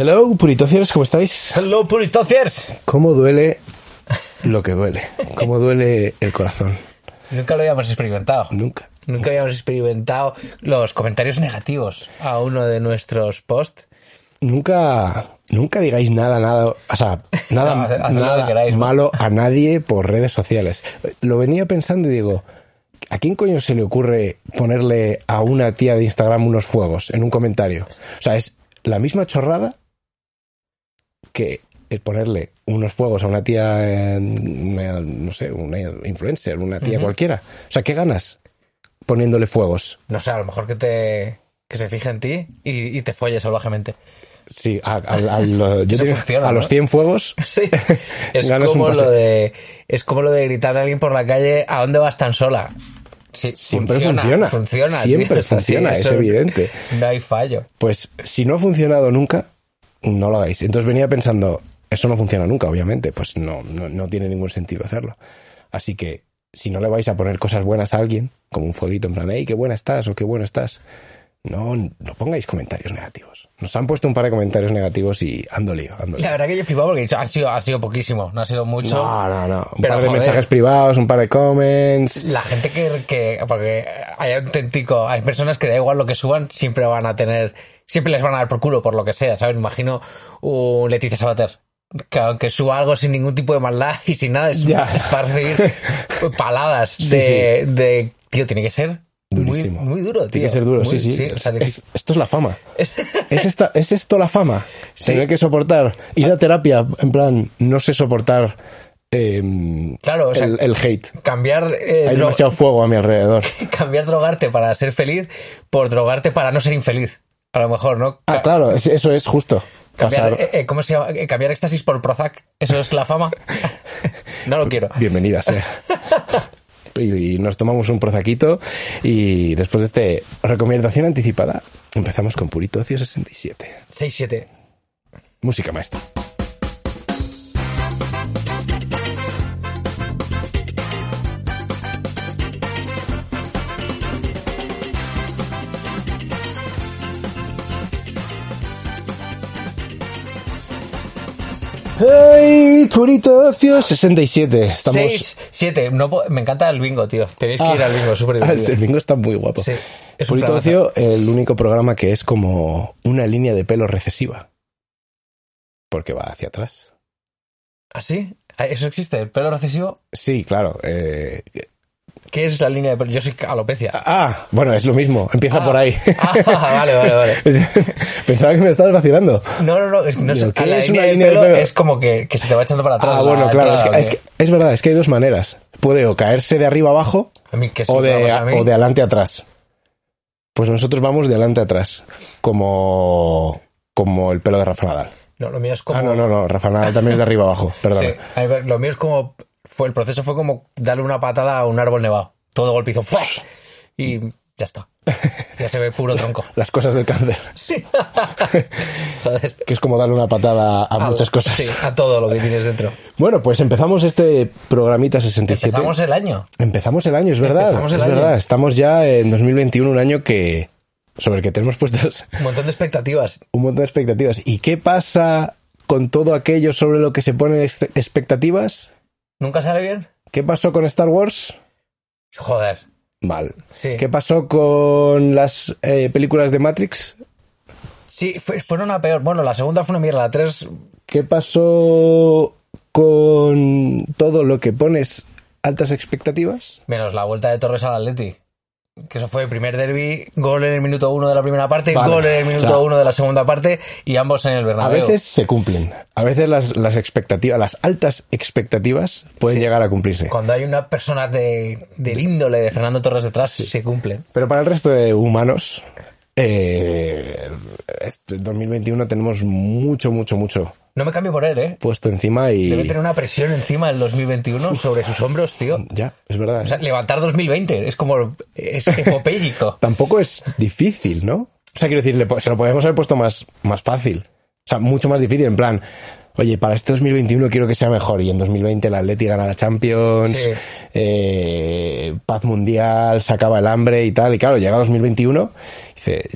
Hello, puritociers, ¿cómo estáis? Hello, puritociers. ¿Cómo duele lo que duele? ¿Cómo duele el corazón? Nunca lo habíamos experimentado. Nunca. Nunca habíamos experimentado los comentarios negativos a uno de nuestros posts. Nunca, nunca digáis nada, nada, o sea, nada, malo a nadie por redes sociales. Lo venía pensando y digo, ¿a quién coño se le ocurre ponerle a una tía de Instagram unos fuegos en un comentario? O sea, es la misma chorrada que el ponerle unos fuegos a una tía, una, no sé, una influencer, una tía cualquiera. O sea, ¿qué ganas poniéndole fuegos? No sé, a lo mejor que te que se fije en ti y, y te folles salvajemente. Sí, a, a- a lo- yo funciona, a ¿no? los 100 fuegos Sí. Es como lo de es como lo de gritar a alguien por la calle, ¿a dónde vas tan sola? Sí, Siempre funciona. Funciona. Siempre tío, funciona, es evidente. No hay fallo. Pues si no ha funcionado nunca, no lo hagáis. Entonces venía pensando, eso no funciona nunca, obviamente, pues no, no, no tiene ningún sentido hacerlo. Así que si no le vais a poner cosas buenas a alguien, como un fueguito en plan, hey, qué buena estás o qué bueno estás, no, no pongáis comentarios negativos. Nos han puesto un par de comentarios negativos y ando lío, ando lío. La verdad que yo he flipado porque he dicho, han sido, ha sido poquísimo, no ha sido mucho. No, no, no. Un Pero, par de joder. mensajes privados, un par de comments. La gente que, que porque hay auténtico, hay personas que da igual lo que suban, siempre van a tener, siempre les van a dar por culo por lo que sea, ¿sabes? Me imagino un Leticia Sabater, que aunque suba algo sin ningún tipo de maldad y sin nada, es, Ya. es para recibir paladas Sí, de, de, tío, tiene que ser Durísimo. muy duro, tío. Tiene que ser duro, sí, sí. o sea, Es- es- esto es la fama. es- ¿Es, esta, ¿Es esto la fama? Tener que soportar, ir a terapia, en plan, no sé soportar eh, Claro, o sea, el, el hate. cambiar, eh, Hay demasiado fuego a mi alrededor. cambiar drogarte para ser feliz por drogarte para no ser infeliz. A lo mejor, ¿no? Ah, claro, es- eso es justo. Cambiar, Pasar- eh, ¿Cómo se llama? Eh, Cambiar éxtasis por Prozac. ¿Eso es la fama? no lo quiero. Bienvenida sea. Y, y nos tomamos un prozaquito y después de este recomendación anticipada, empezamos con Purito Ocio 67. 6-7. Música maestra. ¡Hey! Purito Ocio 67. Estamos... 6-7. No, po- me encanta el bingo, tío. Tenéis que Ah, ir al bingo, súper El divertido. bingo está muy guapo. Sí, es Purito. Ocio, el único programa que es como una línea de pelo recesiva. Porque va hacia atrás. ¿Ah, sí? Ah, ¿Eso existe? ¿El pelo recesivo? Sí, claro. eh, ¿Qué es la línea de pelo? Yo soy alopecia. Ah, bueno, es lo mismo. Empieza Ah. por ahí. Ah, vale, vale, vale. Pensaba que me estabas vacilando. No, no, no. Es, que no Digo, sé, ¿qué a la es línea, una línea de pelo pelo? es como que, que se te va echando para atrás. Ah, la bueno, claro. Es, entrada, que, es, que- es verdad, es que hay dos maneras. Puede o caerse de arriba abajo A mí que o de, a o de adelante atrás. Pues nosotros vamos de adelante atrás. Como, como el pelo de Rafa Nadal. No, lo mío es como... Ah, no, no, no. Rafa Nadal también es de arriba abajo. Perdón. Sí, lo mío es como. Fue, el proceso fue como darle una patada a un árbol nevado. Todo golpizo. ¡fuas! Y ya está. Ya se ve puro tronco. Las cosas del cáncer. Sí. Joder. Que es como darle una patada a muchas cosas. Sí, a todo lo que tienes dentro. Bueno, pues empezamos este programita 67. Empezamos el año. Empezamos el año, es verdad. Empezamos el es año. verdad. Estamos ya en 2021, un año que sobre el que tenemos puestas Un montón de expectativas. un montón de expectativas. ¿Y qué pasa con todo aquello sobre lo que se ponen ex- expectativas? ¿Nunca sale bien? ¿Qué pasó con Star Wars? Joder. Mal. Sí. ¿Qué pasó con las eh, películas de Matrix? Sí, fue- fueron a peor. Bueno, la segunda fue una mierda. La tres. ¿Qué pasó con todo lo que pones altas expectativas? Menos la vuelta de Torres al Atleti. Que eso fue el primer derby, gol en el minuto uno de la primera parte, Vale. gol en el minuto O sea, uno de la segunda parte y ambos en el A Bernabéu. veces se cumplen. A veces las, las expectativas, las altas expectativas pueden Sí. llegar a cumplirse. Cuando hay una persona de, del índole de Fernando Torres detrás, se cumple. Pero para el resto de humanos, eh, este 2021 tenemos mucho, mucho, mucho No me cambio por él, ¿eh? puesto encima y... Debe tener una presión encima del 2021 sobre sus hombros, tío. Ya, es verdad. O sea, ¿eh? levantar 2020 es como... es epopélico. Tampoco es difícil, ¿no? O sea, quiero decir, se lo podemos haber puesto más, más fácil. O sea, mucho más difícil, en plan... Oye, para este 2021 quiero que sea mejor. Y en 2020 el Atleti gana la Champions, Sí. eh, paz mundial, se acaba el hambre y tal. Y claro, llega 2021 y dice...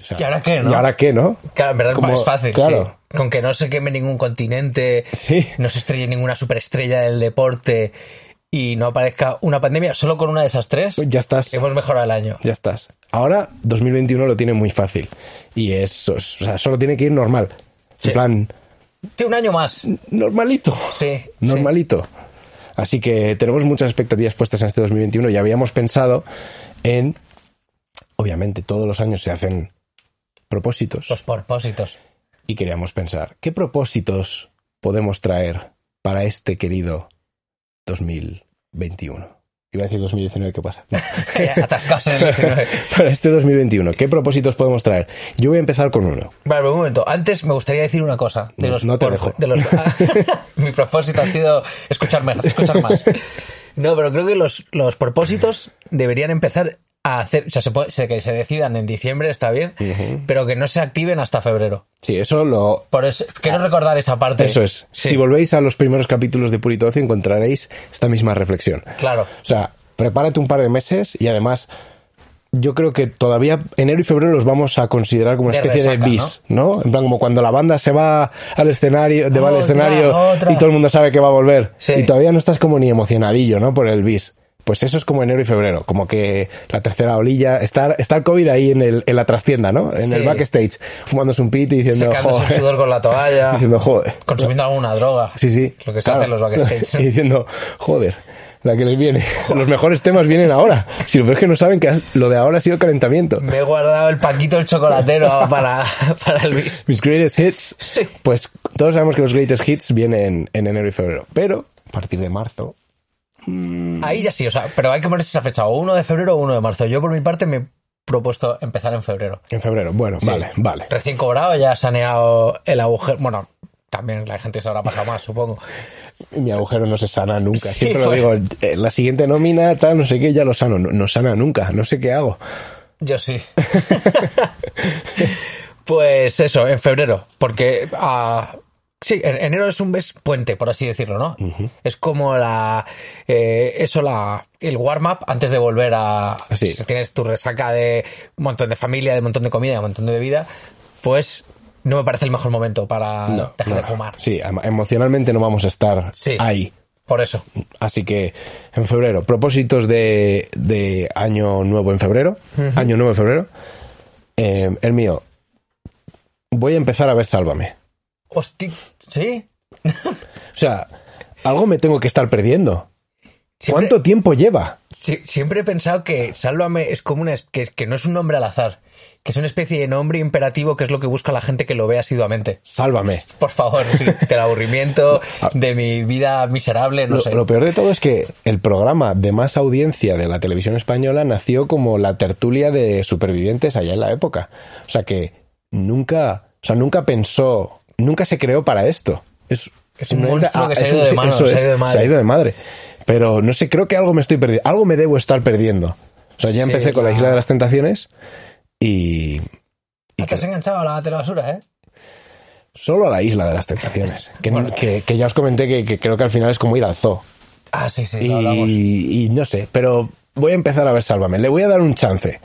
o sea, ¿Y ahora qué, no? ¿Y ahora qué, no? Claro, en verdad Como- es fácil, Claro. sí. Con que no se queme ningún continente, Sí. no se estrelle ninguna superestrella del deporte y no aparezca una pandemia, solo con una de esas tres, Ya estás. hemos mejorado el año. Ya estás. Ahora, 2021 lo tiene muy fácil. Y es, o sea, solo tiene que ir normal. Sí. En plan, Sí, un año más. normalito. Sí, Normalito. Así que tenemos muchas expectativas puestas en este 2021 y habíamos pensado en, obviamente todos los años se hacen propósitos Los propósitos. y queríamos pensar, ¿qué propósitos podemos traer para este querido 2021? Iba a decir 2019, ¿qué pasa? No. Atascados en el 19. para este 2021, ¿qué propósitos podemos traer? Yo voy a empezar con uno. Vale, pero un momento. Antes me gustaría decir una cosa. De No, los no te por- dejo. De los, mi propósito ha sido escuchar más, escuchar más. No, pero creo que los, los propósitos deberían empezar a hacer, o sea, se puede- se- que se decidan en diciembre, está bien, pero que no se activen hasta febrero. Sí, eso lo, Por eso, quiero recordar esa parte. Eso es. Sí, Si volvéis a los primeros capítulos de Purito Ocio encontraréis esta misma reflexión. Claro. O sea, prepárate un par de meses y además yo creo que todavía enero y febrero los vamos a considerar como una De especie resaca, de bis, ¿no? En plan como cuando la banda se va al escenario, de va al Otra, escenario otra. y todo el mundo sabe que va a volver Sí. y todavía no estás como ni emocionadillo, ¿no? Por el bis. Pues eso es como enero y febrero, como que la tercera olilla, está, está el COVID ahí en, el, en la trastienda, ¿no? En Sí. el backstage, fumándose un pit y diciendo, Secándose el joder, sudor con la toalla, diciendo, joder, consumiendo alguna droga. Sí, sí. Lo que se claro. hace en los backstage. y diciendo, joder, la que les viene. Los mejores temas vienen ahora. Si lo peor es que no saben que lo de ahora ha sido calentamiento. Me he guardado el paquito el chocolatero para, para el bis. Mis greatest hits, Sí. pues todos sabemos que los greatest hits vienen en enero y febrero. Pero a partir de marzo, Ahí ya sí, o sea, pero hay que ponerse esa fecha, o 1 de febrero o 1 de marzo. Yo por mi parte me he propuesto empezar en febrero. en febrero, bueno, vale, vale. Recién cobrado, ya saneado el agujero. Bueno, también la gente se habrá pasado más, supongo. Mi agujero no se sana nunca. Sí, Siempre lo digo, eh, la siguiente nómina, tal, no sé qué, ya lo sano. No, no sana nunca, no sé qué hago. Yo sí. pues eso, en febrero, porque ah, sí, en- enero es un mes puente, por así decirlo, ¿no? Es como la eh, eso la el warm up antes de volver a Sí. si tienes tu resaca de un montón de familia, de un montón de comida, de un montón de bebida, pues no me parece el mejor momento para No, dejar no. de fumar. Sí, em- emocionalmente no vamos a estar Sí. ahí. Por eso. Así que en febrero, propósitos de, de año nuevo en febrero. Año nuevo en febrero. Eh, el mío. Voy a empezar a ver Sálvame. ¿Sí? O sea, algo me tengo que estar perdiendo. Siempre- ¿Cuánto tiempo lleva? Siempre he pensado que Sálvame es como una que, que no es un nombre al azar, que es una especie de nombre imperativo que es lo que busca la gente que lo ve asiduamente. Sálvame. Por favor, sí, del aburrimiento, de mi vida miserable, no Lo, sé. lo peor de todo es que el programa de más audiencia de la televisión española nació como la tertulia de supervivientes allá en la época. O sea que nunca, o sea, nunca pensó, nunca se creó para esto. Es, Es un monstruo que se ha ido de de madre. se ha ido de madre. Pero no sé, creo que algo me estoy perdiendo, algo me debo estar perdiendo. O sea, ya Sí, empecé con la la- Isla de las Tentaciones y, Ah, te has enganchado a la telebasura, ¿eh? solo a la Isla de las Tentaciones. Que, Bueno. que- que ya os comenté que, que creo que al final es como ir al zoo. Ah, sí, sí, lo y, y no sé, pero voy a empezar a ver Sálvame. Le voy a dar un chance.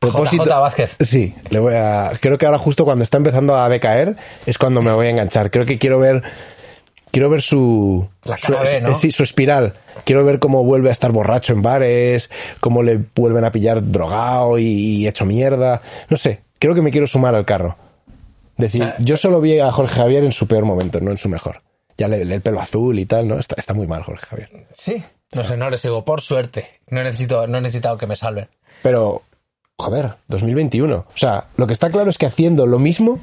JJ Vázquez. Sí, le voy a. Creo que ahora justo cuando está empezando a decaer es cuando me voy a enganchar. Creo que quiero ver. Quiero ver su. Su, B, ¿no? su espiral. Quiero ver cómo vuelve a estar borracho en bares, cómo le vuelven a pillar drogado y, y hecho mierda. No sé, creo que me quiero sumar al carro. Decir, O sea, yo solo vi a Jorge Javier en su peor momento, no en su mejor. Ya le, le- el pelo azul y tal, ¿no? Está, está muy mal Jorge Javier. Sí. No sé, no le sigo, por suerte. No necesito, no he necesitado que me salven. Pero, joder, 2021. O sea, lo que está claro es que haciendo lo mismo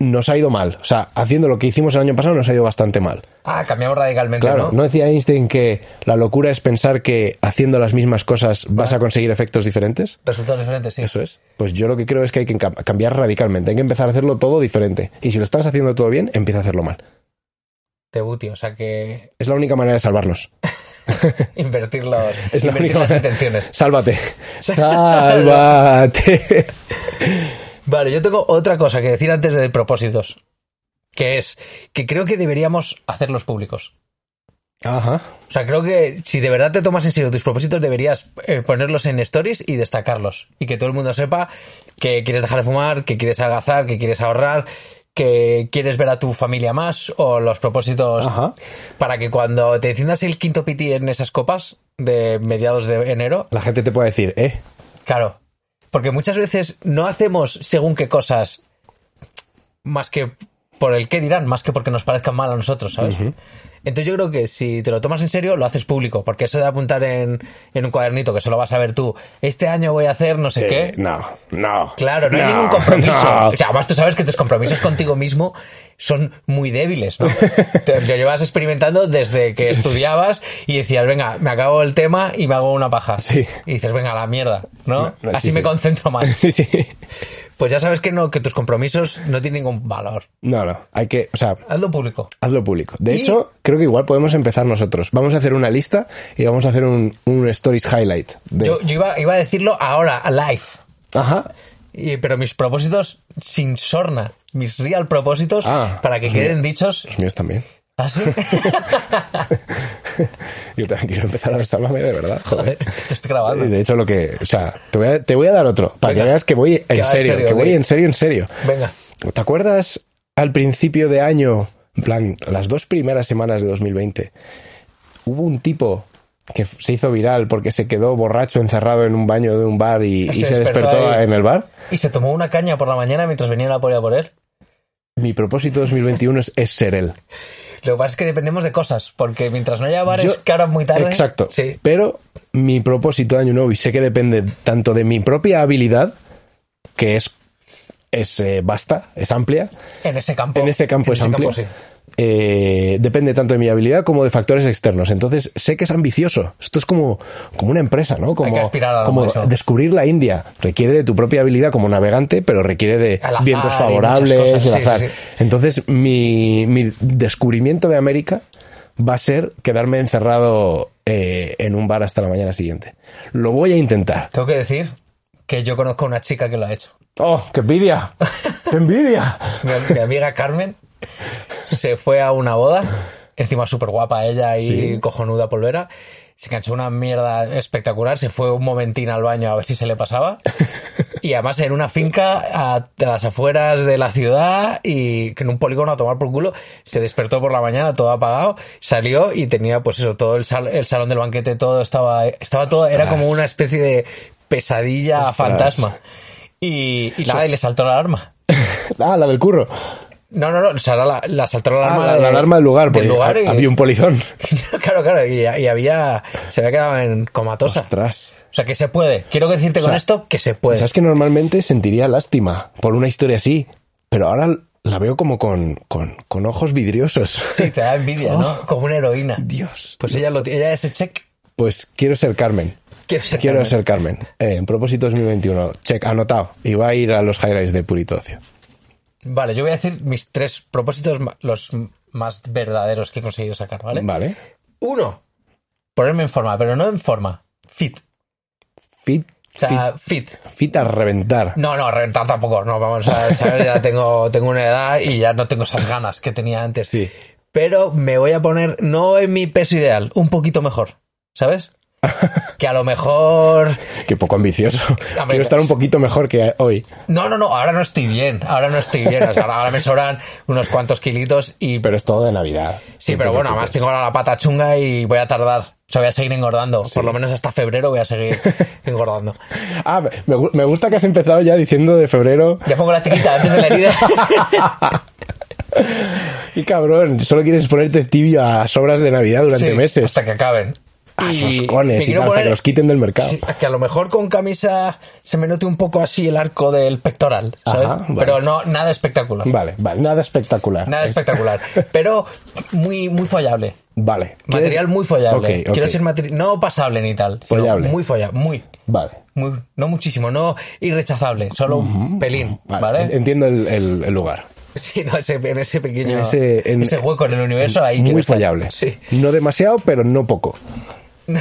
nos ha ido mal. O sea, haciendo lo que hicimos el año pasado nos ha ido bastante mal. Ah, cambiamos radicalmente, Claro, ¿no? ¿no? decía Einstein que la locura es pensar que haciendo las mismas cosas vas a conseguir efectos diferentes? Resultados diferentes, sí. Eso es. Pues yo lo que creo es que hay que cam- cambiar radicalmente. Hay que empezar a hacerlo todo diferente. Y si lo estás haciendo todo bien, empieza a hacerlo mal. Tebuti, o sea que Es la única manera de salvarnos. invertir, los, Es la invertir única las intenciones. Sálvate. Sálvate. Vale, yo tengo otra cosa que decir antes de propósitos. Que es que creo que deberíamos hacerlos públicos. Ajá. O sea, creo que si de verdad te tomas en serio tus propósitos, deberías eh, ponerlos en stories y destacarlos. Y que todo el mundo sepa que quieres dejar de fumar, que quieres adelgazar, que quieres ahorrar, que quieres ver a tu familia más o los propósitos. Ajá. Para que cuando te enciendas el quinto piti en esas copas de mediados de enero, La gente te puede decir, eh, Claro, porque muchas veces no hacemos según qué cosas más que por el qué dirán, más que porque nos parezcan mal a nosotros, ¿sabes? Entonces yo creo que si te lo tomas en serio, lo haces público, porque eso de apuntar en, en un cuadernito que solo vas a ver tú, este año voy a hacer no sé sí, qué. no, no. Claro, no, hay ningún compromiso. no. O sea, además tú sabes que tus compromisos contigo mismo son muy débiles, ¿no? Te lo llevas experimentando desde que estudiabas y decías, venga, me acabo el tema y me hago una paja. Sí. Y dices, venga, la mierda, ¿no? Así sí, me sí. concentro más. sí, sí. Pues ya sabes que no, que tus compromisos no tienen ningún valor. No, no. Hay que, o sea, Hazlo público. hazlo público. De Y- hecho, creo que igual podemos empezar nosotros. Vamos a hacer una lista y vamos a hacer un, un stories highlight. De... Yo, yo iba, iba a decirlo ahora, live. Ajá. Y- pero mis propósitos sin sorna, mis real propósitos, Ah, para que queden dichos. Los míos también. ¿Ah, sí? Yo también quiero empezar a sálvame de verdad. Joder. Joder, estoy grabando. De hecho, lo que. O sea, te voy a, te voy a dar otro. Para Venga. que veas que voy en serio. serio, que voy en serio, en serio. Venga. ¿Te acuerdas al principio de año, en plan, las dos primeras semanas de 2020, hubo un tipo que se hizo viral porque se quedó borracho encerrado en un baño de un bar y, y Se despertó en el bar? ¿Y se tomó una caña por la mañana mientras venía la polla por él? Mi propósito 2021 es, es ser él. Lo que pasa es que dependemos de cosas, porque mientras no haya bares Yo- que ahora muy tarde. Exacto. Sí. Pero mi propósito de año nuevo, y sé que depende tanto de mi propia habilidad, que es, es eh, vasta, es amplia, En ese campo. en ese campo en es ese amplio. sí. Eh, depende tanto de mi habilidad como de factores externos. Entonces, sé que es ambicioso. Esto es como, como una empresa, ¿no? Como, que a descubrir la India. Requiere de tu propia habilidad como navegante, pero requiere de azar vientos favorables muchas y cosas, el sí, azar. sí, sí. Entonces, mi, mi descubrimiento de América va a ser quedarme encerrado eh, en un bar hasta la mañana siguiente. Lo voy a intentar. Tengo que decir que yo conozco a una chica que lo ha hecho. ¡Oh, qué envidia! ¡Qué envidia! Mi, mi amiga Carmen se fue a una boda, encima súper guapa ella y Sí. cojonuda polvera. Se canchó una mierda espectacular, se fue un momentín al baño a ver si se le pasaba. Y además en una finca a, las afueras de la ciudad y en un polígono a tomar por culo. Se despertó por la mañana todo apagado, salió y tenía pues eso, todo el, sal- el salón del banquete, todo estaba, estaba todo, era como una especie de pesadilla Ostras. fantasma. Y, y nada, y le saltó la alarma. Ah, la del curro. No, no, no, o sea, la, la saltó la Ah, alarma. la, de- la alarma del lugar, porque del lugar y- había un polizón. claro, claro, y, y había. Se había quedado en comatosa. Ostras. O sea, que se puede. Quiero decirte O sea, con esto que se puede. Sabes que normalmente sentiría lástima por una historia así, pero ahora la veo como con, con, con ojos vidriosos. Sí, te da envidia, Oh. ¿no? Como una heroína. Dios. Pues ella lo tiene, ella ese check. Pues quiero ser Carmen. Quiero ser Quiero Carmen. ser Carmen. Eh, en propósito 2021. Check, anotado. Y va a ir a los highlights de Purito Ocio. Vale, yo voy a decir mis tres propósitos, los más verdaderos que he conseguido sacar, ¿vale? Vale. Uno, ponerme en forma, pero no en forma. Fit. Fit. O sea, fit. fit, fit a reventar. No, no, reventar tampoco. No, vamos a ¿sabes? Ya tengo, tengo una edad y ya no tengo esas ganas que tenía antes. Sí. Pero me voy a poner, no en mi peso ideal, un poquito mejor. ¿Sabes? Que a lo mejor. Qué poco ambicioso. ver, Quiero estar un poquito mejor que hoy. No, no, no, ahora no estoy bien. Ahora no estoy bien. O sea, ahora me sobran unos cuantos kilitos y. Pero es todo de Navidad. Sí, pero bueno, además tengo ahora la pata chunga y voy a tardar. O sea, voy a seguir engordando. Por lo menos hasta febrero voy a seguir engordando. Ah, me, gu- me gusta que has empezado ya diciendo de febrero. Ya pongo la tirita antes de la herida. Qué cabrón. Solo quieres ponerte tibio a sobras de Navidad durante Sí, meses. Hasta que acaben. Ah, Y roscones me y tal, hasta poner- que los quiten del mercado. Sí, que a lo mejor con camisa se me note un poco así el arco del pectoral, ¿sabes? Ajá, vale. Pero no, nada espectacular. Vale, vale, nada espectacular. Nada Es- espectacular. Pero muy, muy follable. Vale. Material ¿Quieres- muy follable. Ok, ok. Quiero decir materi- no pasable ni tal. Follable. Muy follable. Muy. Vale. Muy, no muchísimo, no irrechazable, solo un pelín, Vale, ¿vale? Entiendo el, el- el lugar. Sí, no, ese, en ese pequeño. En ese, en- ese hueco en el universo ahí. Muy estar. follable. Sí. No demasiado, pero no poco.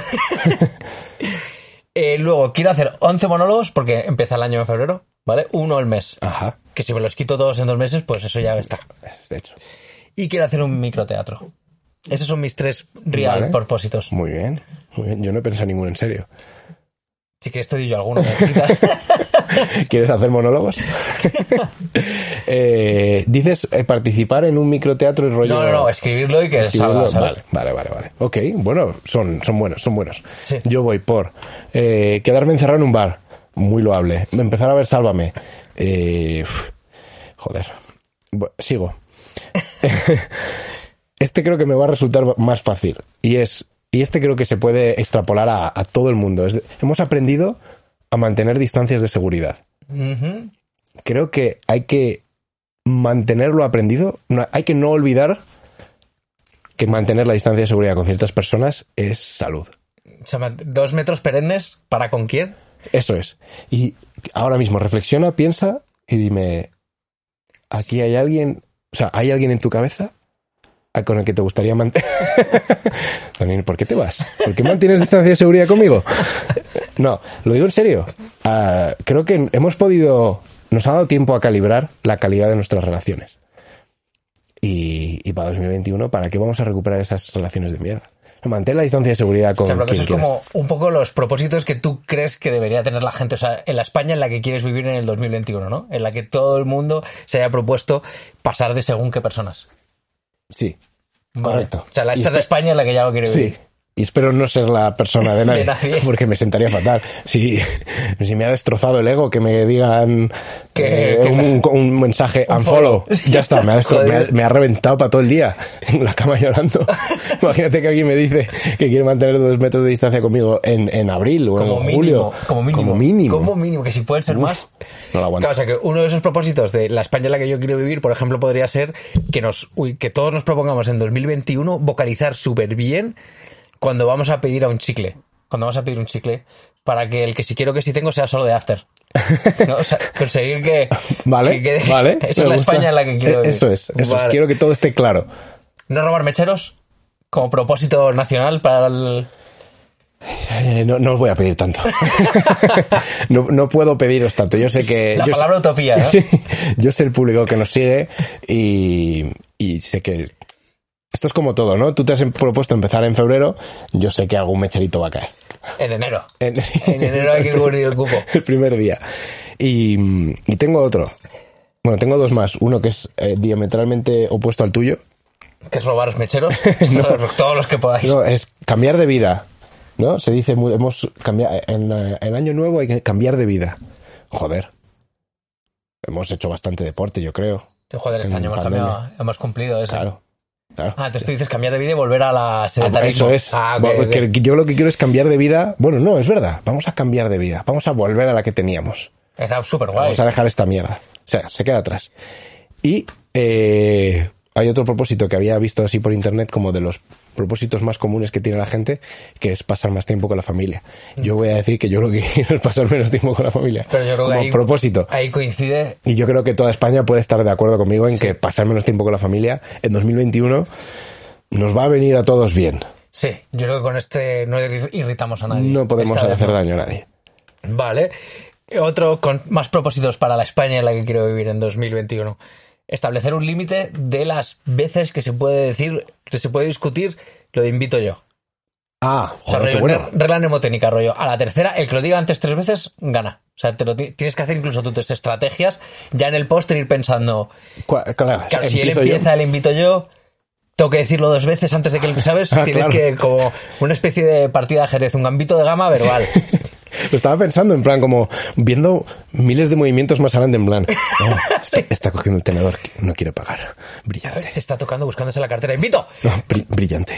Eh, luego, quiero hacer 11 monólogos porque empieza el año en febrero, ¿vale? Uno al mes. Ajá. Que si me los quito todos en dos meses, pues eso ya está. Es de hecho. Y quiero hacer un microteatro. Esos son mis tres real Vale. propósitos. Muy bien. Muy bien. Yo no he pensado ninguno en serio. Si quieres te doy yo alguno. ¿Quieres hacer monólogos? Eh, dices eh, participar en un microteatro y rollo. No, no, no, escribirlo y que Escribirlo, salga. Vale, vale, vale, vale. Ok, bueno, son, son buenos, son buenos. Sí. Yo voy por eh, quedarme encerrado en un bar, muy loable. Empezar a ver Sálvame. Eh, uf, joder. Sigo. este creo que me va a resultar más fácil. Y es. Y este creo que se puede extrapolar a, a todo el mundo. Es hemos aprendido a mantener distancias de seguridad. Creo que hay que mantenerlo aprendido. No, hay que no olvidar que mantener la distancia de seguridad con ciertas personas es salud. Dos metros perennes, ¿para con quién? Eso es. Y ahora mismo reflexiona, piensa y dime, aquí hay alguien, o sea, ¿hay alguien en tu cabeza con el que te gustaría mantener? También, ¿por qué te vas? ¿Por qué mantienes distancia de seguridad conmigo? No, lo digo en serio. Ah, creo que hemos podido, nos ha dado tiempo a calibrar la calidad de nuestras relaciones. Y, y para 2021, ¿para qué vamos a recuperar esas relaciones de mierda? Mantén la distancia de seguridad con O sea, pero que quien eso es como un poco los propósitos que tú crees que debería tener la gente. O sea, en la España en la que quieres vivir en el 2021, ¿no? En la que todo el mundo se haya propuesto pasar de según qué personas. Sí, Vale. correcto. O sea, la, esta es la espe- España en la que ya lo quiero Sí. Y espero no ser la persona de nadie, De nadie. porque me sentaría fatal. Si, si me ha destrozado el ego, que me digan Que- eh, que un, un mensaje Un unfollow. follow. Ya está, me ha, me, ha, me ha reventado para todo el día en la cama llorando. Imagínate que alguien me dice que quiere mantener dos metros de distancia conmigo en, en abril o Como en mínimo, julio. como mínimo. Como mínimo. Como mínimo, que si pueden ser Uf, más. No lo aguanto. Claro, o sea que uno de esos propósitos de la España en la que yo quiero vivir, por ejemplo, podría ser que nos, uy, que todos nos propongamos en 2021 vocalizar súper bien cuando vamos a pedir a un chicle. Cuando vamos a pedir un chicle, para que el que si quiero que si tengo sea solo de after. ¿No? O sea, conseguir que. Vale, que quede- vale. Esa es la gusta. España en la que quiero Eh, vivir. Eso es, eso es. Quiero que todo esté claro. No robar mecheros como propósito nacional para el. Eh, no, no os voy a pedir tanto. no, no puedo pediros tanto. Yo sé que. La yo sé- palabra utopía, ¿no? Sí, yo sé el público que nos sigue y, y sé que. Esto es como todo, ¿no? Tú te has propuesto empezar en febrero, yo sé que algún mecherito va a caer. En enero. En, En enero hay que cubrir el cupo. el primer día. Y, y tengo otro. Bueno, tengo dos más. Uno que es eh, diametralmente opuesto al tuyo. que es robar mecheros? todos, todos los que podáis. No, es cambiar de vida. ¿No? Se dice, hemos cambiado. En el año nuevo hay que cambiar de vida. Joder. Hemos hecho bastante deporte, yo creo. Joder, este en año hemos, cambiado, hemos cumplido eso. Claro. Claro. Ah, entonces tú dices cambiar de vida y volver a la sedentarismo. Eso es. Ah, yo lo que quiero es cambiar de vida. Bueno, no, es verdad. Vamos a cambiar de vida. Vamos a volver a la que teníamos. Era súper guay. Vamos a dejar esta mierda. O sea, se queda atrás. Y eh, hay otro propósito que había visto así por internet como de los propósitos más comunes que tiene la gente, que es pasar más tiempo con la familia. Yo voy a decir que yo lo que quiero es pasar menos tiempo con la familia. Pero yo creo que ahí, propósito. ahí coincide. Y yo creo que toda España puede estar de acuerdo conmigo en que pasar menos tiempo con la familia en 2021 nos va a venir a todos bien. Sí, yo creo que con este no ir- irritamos a nadie. No podemos Esta hacer daño a nadie. Vale. Otro con más propósitos para la España en la que quiero vivir en 2021. Establecer un límite de las veces que se puede decir, que se puede discutir, lo de invito yo. Ah, O sea, joder, qué rollo, bueno. regla mnemotécnica, rollo. A la tercera, el que lo diga antes tres veces, gana. O sea, te lo ti- tienes que hacer incluso tus estrategias, ya en el póster ir pensando, claro, si él yo. empieza, le invito yo, tengo que decirlo dos veces antes de que ¿sabes? Ah, tienes claro. que, como una especie de partida de ajedrez, un gambito de gama verbal. Lo estaba pensando, en plan, como viendo miles de movimientos más adelante, en plan. "Oh, está, está cogiendo el tenedor, no quiere pagar. Brillante. Se está tocando buscándose la cartera. ¡Invito! No, bri- brillante.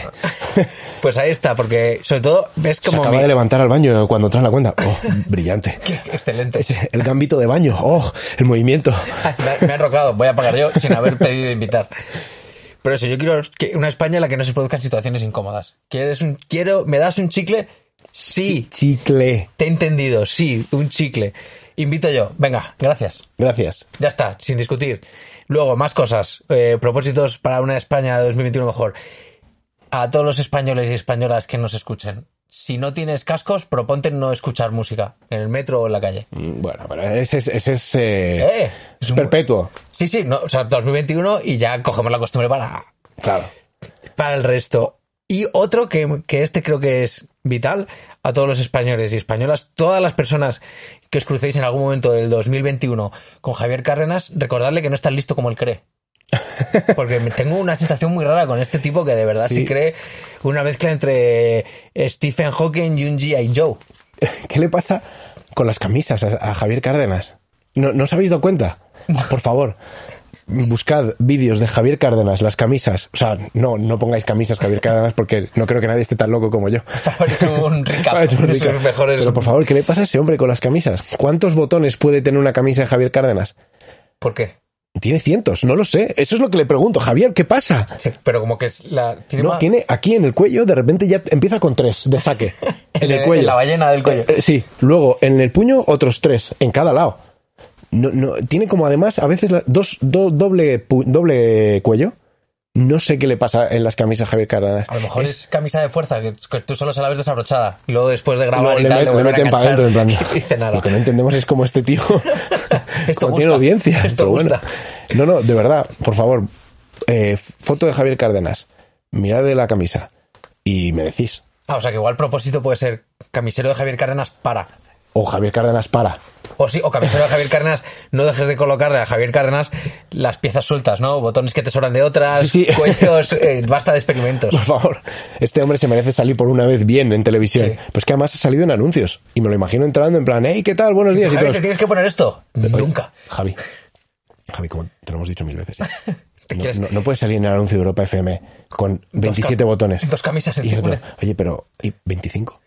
Pues ahí está, porque sobre todo ves Se como... acaba mi- de levantar al baño cuando trae la cuenta. Oh, brillante. Excelente. Ese, El gambito de baño. Oh, el movimiento. Me- Me han rocado, voy a pagar yo sin haber pedido invitar. Pero eso, yo quiero que una España en la que no se produzcan situaciones incómodas. ¿Quieres un, quiero, ¿Me das un chicle? Sí. Chicle. Te he entendido, sí, un chicle. Invito yo. Venga, gracias. Gracias. Ya está, sin discutir. Luego, más cosas. Eh, propósitos para una España de 2021 mejor. A todos los españoles y españolas que nos escuchen. Si no tienes cascos, proponte no escuchar música en el metro o en la calle. Mm, Bueno, pero ese es, ese es, eh, Eh, es es un- perpetuo. Sí, sí, no, o sea, 2021 y ya cogemos la costumbre para, Claro. para el resto. Y otro que, que este creo que es vital a todos los españoles y españolas, todas las personas que os crucéis en algún momento del 2021 con Javier Cárdenas, recordarle que no es tan listo como él cree. Porque tengo una sensación muy rara con este tipo que de verdad Sí. sí, cree una mezcla entre Stephen Hawking y un G.I. Joe. ¿Qué le pasa con las camisas a, Javier Cárdenas? ¿No, ¿No os habéis dado cuenta? Por favor, buscad vídeos de Javier Cárdenas, las camisas. O sea, no, no pongáis camisas Javier Cárdenas porque no creo que nadie esté tan loco como yo. Hecho un recap Ha hecho un de recap. sus mejores... Pero por favor, ¿qué le pasa a ese hombre con las camisas? ¿Cuántos botones puede tener una camisa de Javier Cárdenas? ¿Por qué? Tiene cientos, no lo sé. Eso es lo que le pregunto. Javier, ¿qué pasa? Sí, pero como que es la... Tiene No, más- tiene aquí en el cuello, de repente ya empieza con tres de saque. En el cuello. la ballena del cuello. Eh, sí, luego en el puño otros tres, en cada lado. No, no, tiene como además a veces la- dos, do- doble, pu- doble cuello. No sé qué le pasa en las camisas a Javier Cárdenas. A lo mejor es, camisa de fuerza, que, que tú solo se la ves desabrochada. Y luego después de No, grabar y le, tal, lo le meten para adentro en plan. dice nada. Lo que no entendemos es cómo este tío Esto no tiene gusta. audiencia. Esto pero bueno. gusta. No, no, de verdad, por favor. eh, foto de Javier Cárdenas. Miradle la camisa. Y me decís. Ah, o sea que igual propósito puede ser camisero de Javier Cárdenas para. O Javier Cárdenas para. O sí, o camisero de Javier Cárdenas, no dejes de colocarle a Javier Cárdenas las piezas sueltas, ¿no? Botones que te sobran de otras, Sí, sí. cuellos, eh, basta de experimentos. Por favor, este hombre se merece salir por una vez bien en televisión. Sí. Pues que además ha salido en anuncios. Y me lo imagino entrando en plan, hey, ¿qué tal? Buenos días. Y Javier, todos, ¿te tienes que poner esto? Oye, Nunca. Javi. Javi, como te lo hemos dicho mil veces. ya. ¿Te No, quieres- no- no puedes salir en el anuncio de Europa FM con 27 cam- botones. dos camisas y otro, encima. Oye, pero ¿y 25?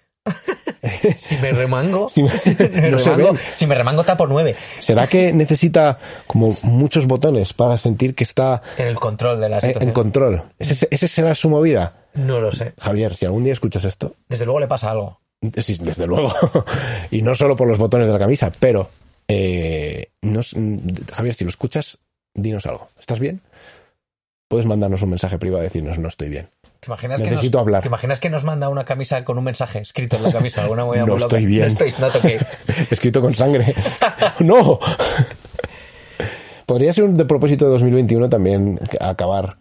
Si me remango, Si me- me no se remango- si me remango tapo nueve. ¿Será que necesita como muchos botones para sentir que está En el control de la situación. en control? ¿Ese, ese será su movida? No lo sé. Javier, si algún día escuchas esto, Desde luego le pasa algo. Sí, desde luego. y no solo por los botones de la camisa, pero eh, no Javier, si lo escuchas, dinos algo. ¿Estás bien? Puedes mandarnos un mensaje privado y decirnos no estoy bien. ¿Te imaginas Necesito que nos, hablar. ¿Te imaginas que nos manda una camisa con un mensaje escrito en la camisa? Alguna No loca? estoy bien. No estoy, no toqué. Escrito con sangre. ¡No! Podría ser un de propósito de 2021 también acabar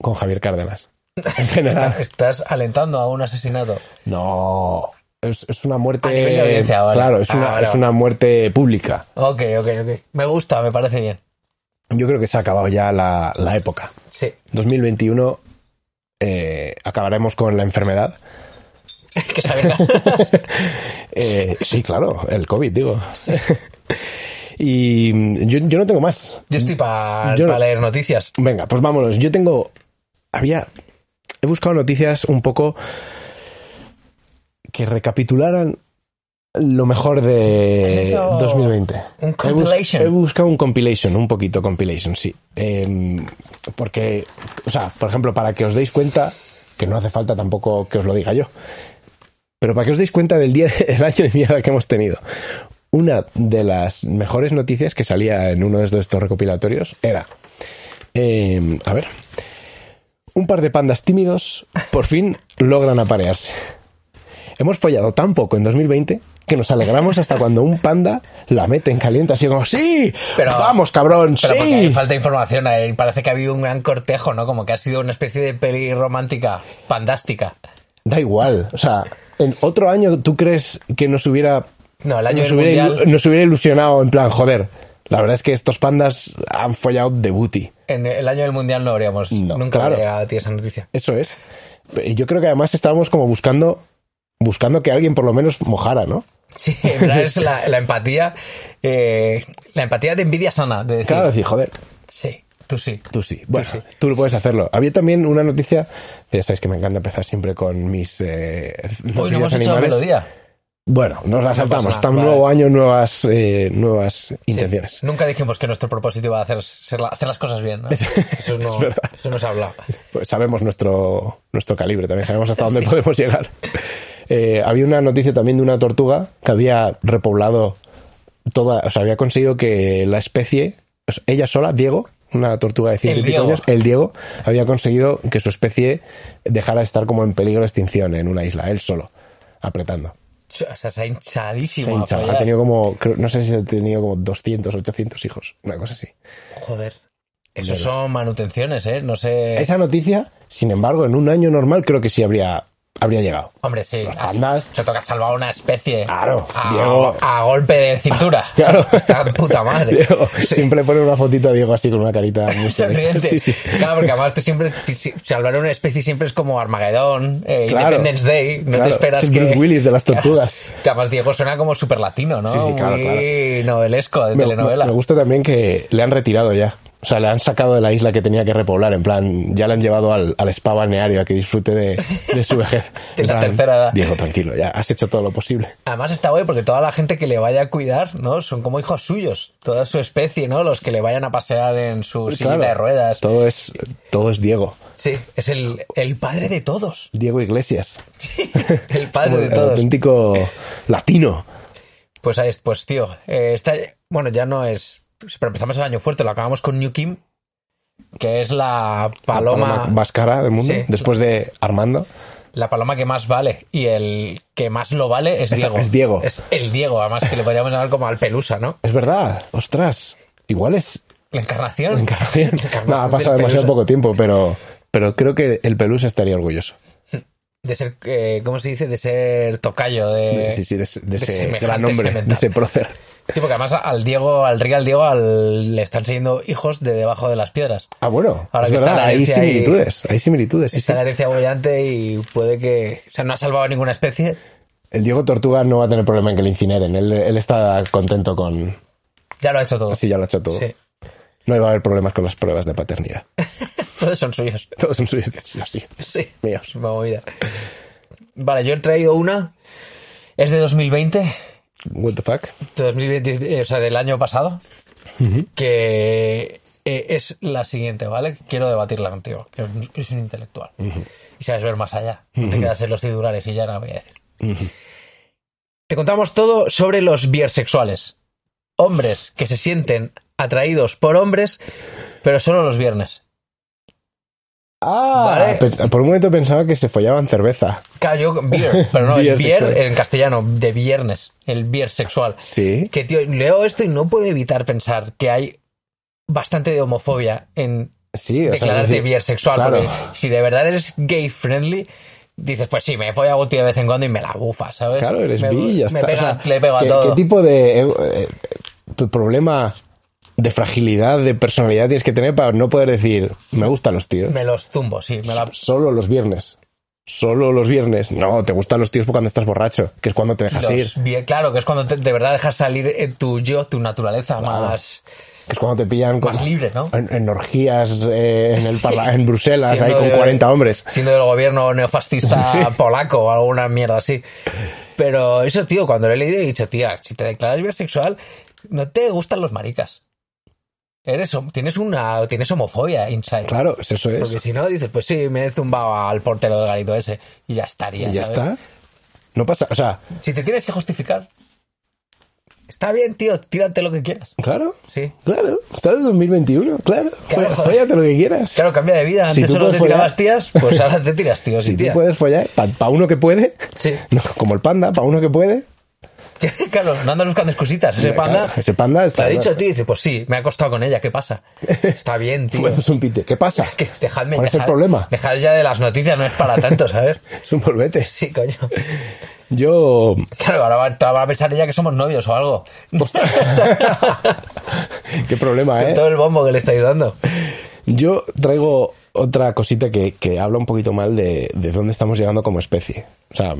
con Javier Cárdenas. En general. Estás alentando a un asesinato. No. Es, es una muerte. Audiencia, vale. Claro, es Ah, una, vale, es una muerte pública. Ok, ok, ok. Me gusta, me parece bien. Yo creo que se ha acabado ya la, la época. Sí. 2021 eh, acabaremos con la enfermedad. Eh, sí, claro, el COVID, digo. y mm, yo, yo no tengo más. Yo estoy para no- leer noticias. Venga, pues vámonos. Yo tengo. Había. He buscado noticias un poco que recapitularan lo mejor de Eso, 2020. un He bus- compilation. He, buscado un compilation, un poquito compilation, sí. Em, porque, o sea, por ejemplo, para que os deis cuenta, que no hace falta tampoco que os lo diga yo, pero para que os deis cuenta del día, del año de mierda que hemos tenido. Una de las mejores noticias que salía en uno de estos estos recopilatorios era, em, a ver, un par de pandas tímidos por fin logran aparearse. Hemos follado tan poco en 2020 que nos alegramos hasta cuando un panda la mete en caliente así como ¡Sí! Pero- ¡Vamos, cabrón! Pero porque ¡Sí! hay falta de información. ahí parece que ha habido un gran cortejo, ¿no? Como que ha sido una especie de peli romántica fantástica. Da igual. O sea, en otro año tú crees que nos hubiera... No, el año nos hubiera, mundial, nos hubiera ilusionado en plan, joder. La verdad es que estos pandas han follado de booty. en el año del mundial no habríamos No, nunca claro. llegado a ti esa noticia. Eso es. Yo creo que además estábamos como buscando buscando que alguien por lo menos mojara, ¿no? Sí, en verdad es la, la empatía, eh, la empatía de envidia sana, de decir, Claro, decir, joder, sí, tú sí. Tú sí. Bueno, tú lo puedes hacerlo. Había también una noticia, ya sabéis que me encanta empezar siempre con mis eh, Hoy no hemos noticias hecho la animales. melodía. Bueno, nos la saltamos. Está un vale. nuevo año, nuevas, eh, nuevas Sí. intenciones. Nunca dijimos que nuestro propósito iba a hacer, ser la- hacer las cosas bien, ¿no? Eso no, Es eso no se habla. Pues sabemos nuestro, nuestro calibre también, sabemos hasta dónde Sí. podemos llegar. Eh, había una noticia también de una tortuga que había repoblado toda, o sea, había conseguido que la especie, ella sola, Diego, una tortuga de ciento y pico años, el Diego, había conseguido que su especie dejara de estar como en peligro de extinción en una isla, él solo, apretando. O sea, se ha hinchadísimo. Se hincha, ha tenido como, no sé si ha tenido como 200, 800 hijos, una cosa así. Joder. Eso son manutenciones, ¿eh? No sé. Esa noticia, sin embargo, en un año normal creo que sí habría, habría llegado. Hombre, sí. Los has- pandas. Se toca salvar una especie. Claro, A, Diego. a golpe de cintura. Claro. Está puta madre. Diego, Sí. Siempre pone una fotito a Diego así con una carita muy Sonriente. Sí, sí. Claro, porque además tú siempre, si- salvar una especie siempre es como Armagedón, eh, Claro. Independence Day, no Claro, te esperas es que... Bruce Willis de las tortugas. Además Diego suena como super latino, ¿no? Sí, sí, claro, Muy novelesco, de Me, telenovela. me gusta también que le han retirado ya. O sea, le han sacado de la isla que tenía que repoblar. En plan, ya le han llevado al, al spa balneario a que disfrute de, de su vejez. De la plan, tercera edad. Diego, tranquilo, ya has hecho todo lo posible. Además está guay porque toda la gente que le vaya a cuidar, ¿no? Son como hijos suyos. Toda su especie, ¿no? Los que le vayan a pasear en su sillita de ruedas. Todo es, todo es Diego. Sí, es el, el padre de todos. Diego Iglesias. el padre de el todos. auténtico latino. Pues ahí, es- pues tío, eh, está, bueno, ya no es, pero empezamos el año fuerte, lo acabamos con New Kim, que es la paloma, La más cara del mundo. Sí. Después de Armando. la paloma que más vale y el que más lo vale es Es- Diego. es Diego. Es el Diego, además que le podríamos llamar como al pelusa, ¿no? Es verdad, ostras. Igual es La encarnación. La encarnación. La encarnación No, ha pasado demasiado poco tiempo, pero, pero creo que el Pelusa estaría orgulloso. De ser, eh, ¿cómo se dice? De ser tocayo, de... sí, sí, de, ese- de de ese semejante gran hombre, semental. de ese prócer. Sí, porque además al Diego, al Real Diego, al- le están siguiendo hijos de debajo de las piedras. Ah, bueno, Ahora es que está la hay similitudes, hay similitudes. sí, Está sí. la herencia bollante y puede que... O sea, no ha salvado a ninguna especie. El Diego Tortuga no va a tener problema en que le incineren, él, él está contento con... Ya lo ha hecho todo. Así ya lo ha hecho todo. Sí. No iba a haber problemas con las pruebas de paternidad. Todos son suyos. Todos son suyos, yo sí. Sí. Míos. Una movida. Vale, yo he traído una. Es de 2020. What the fuck? De 2020, eh, o sea, del año pasado. Que eh, es la siguiente, ¿vale? Quiero debatirla contigo. Que eres un intelectual. Y sabes ver más allá. No te quedas en los titulares y ya no voy a decir. Te contamos todo sobre los biersexuales. Hombres que se sienten atraídos por hombres, pero solo los viernes. Ah, Vale. por un momento pensaba que se follaban cerveza. Claro, yo, beer, pero no, Beer es beer sexual. en castellano, de viernes, el beer sexual. Sí. Que, tío, leo esto y no puedo evitar pensar que hay bastante de homofobia en Sí, o sea, declararte decir, beer sexual. claro. Porque si de verdad eres gay friendly, dices, pues sí, me voy a Guti de vez en cuando y me la bufa, ¿sabes? Claro, eres me, bi y ya me está. pega- O sea, le pego a ¿qué, todo. qué tipo de eh, eh, problema de fragilidad, de personalidad tienes que tener para no poder decir, me gustan los tíos? Me los tumbo, sí. Me la... Solo los viernes. Solo los viernes. No, te gustan los tíos cuando estás borracho, que es cuando te dejas los ir. bien- claro, que es cuando te- de verdad dejas salir eh, tu yo, tu naturaleza más, Que es cuando te pillan más con- libre, ¿no? en, en orgías eh, en, el Sí. parla- en Bruselas, Siendo ahí con de- 40 hombres. Siendo del gobierno neofascista Sí. polaco o alguna mierda así. Pero eso, tío, cuando lo he leído he dicho, tía, si te declaras bisexual, no te gustan los maricas. Eres, tienes una, tienes homofobia inside. Claro, es eso es. Porque si no, dices, pues sí, me he zumbado al portero del garito ese y ya estaría. Y ya ¿sabes? está. No pasa, o sea, Si te tienes que justificar, está bien, tío, tírate lo que quieras. claro, Sí. claro. Está en el 2021, claro. Claro. Fóllate lo que quieras. Claro, cambia de vida. Si Antes tú solo te puedes tirabas follar- tías, pues ahora te tiras tíos Si y tú tías. puedes follar, para uno que puede, Sí. no, como el panda, para uno que puede, claro, no andas buscando excusitas. Ese panda. Claro, ese panda Te está. ha dicho a ti, dice, pues sí, me ha acostado con ella, ¿qué pasa? Está bien, tío. Pues es un pite. ¿Qué pasa? Que dejadme, ¿Cuál es el problema? Dejad ya de las noticias, no es para tanto, ¿sabes? Es un polvete. Sí, coño. Yo. Claro, ahora va, va a pensar ella que somos novios o algo. Qué problema, Con ¿eh? todo el bombo que le estáis dando. Yo traigo otra cosita que, que habla un poquito mal de, de dónde estamos llegando como especie. O sea,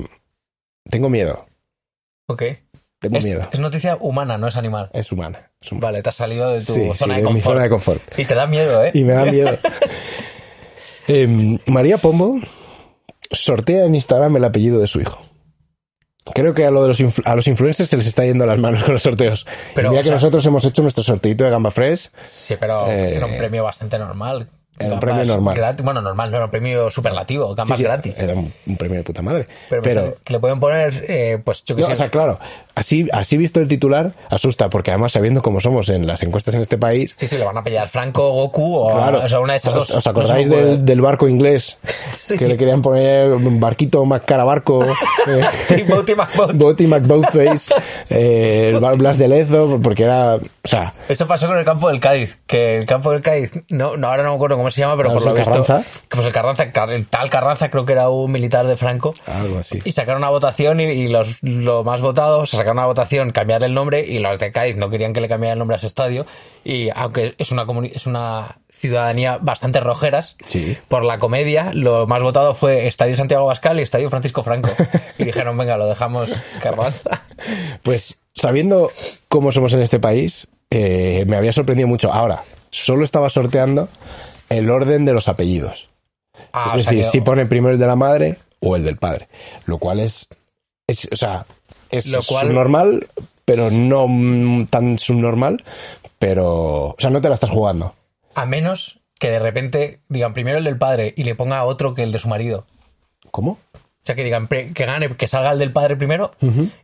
tengo miedo. Ok. Tengo Es, miedo. es noticia humana, no es animal. Es humana. es humana. Vale, te has salido de tu Sí, zona sí, de de mi confort. zona de confort. Y te da miedo, ¿eh? Y me da miedo. Em, María Pombo sortea en Instagram el apellido de su hijo. Creo que a, lo de los a los influencers se les está yendo las manos con los sorteos. Pero, y mira que sea- nosotros hemos hecho nuestro sorteito de Gamba Fresh. Sí, pero Eh, era un premio bastante normal. Era un premio normal. gratis- Bueno, normal, no era un premio superlativo, gambas Sí, sí, gratis. Era un, un premio de puta madre. Pero, Pero, que le pueden poner, eh, pues yo que no, sé. o sea, claro, así, así visto el titular, asusta, porque además sabiendo cómo somos en las encuestas en este país, Sí, sí, le van a pillar Franco, Goku o, Claro. o sea, una de esas ¿Os, dos. os No acordáis del, del barco inglés? Sí. Que le querían poner barquito más cara barco. eh, Sí, Boaty McBoat. Boaty McBoatface, eh, el Blas de Lezo, porque era. Sea, Eso pasó con el campo del Cádiz, que el campo del Cádiz, no, no ahora no me acuerdo cómo se llama, pero Ah, por ¿es lo visto, Carranza? pues el Carranza, Car- el tal Carranza creo que era un militar de Franco, algo así. y sacaron una votación y, y los lo más votados, sacaron una votación cambiar el nombre y los de Cádiz no querían que le cambiara el nombre a su estadio y aunque es una comuni- es una ciudadanía bastante rojeras, Sí. por la comedia, lo más votado fue Estadio Santiago Bascal y Estadio Francisco Franco. Y dijeron, venga, lo dejamos Carranza. Pues sabiendo cómo somos en este país, eh, me había sorprendido mucho. Ahora, solo estaba sorteando el orden de los apellidos. Ah, es o sea decir, si pone primero el de la madre o el del padre. Lo cual es. es o sea, es Lo cual- subnormal, pero no mm, tan subnormal. Pero. O sea, no te la estás jugando. A menos que de repente digan primero el del padre y le ponga otro que el de su marido. ¿Cómo? O sea, que digan que gane, que salga el del padre primero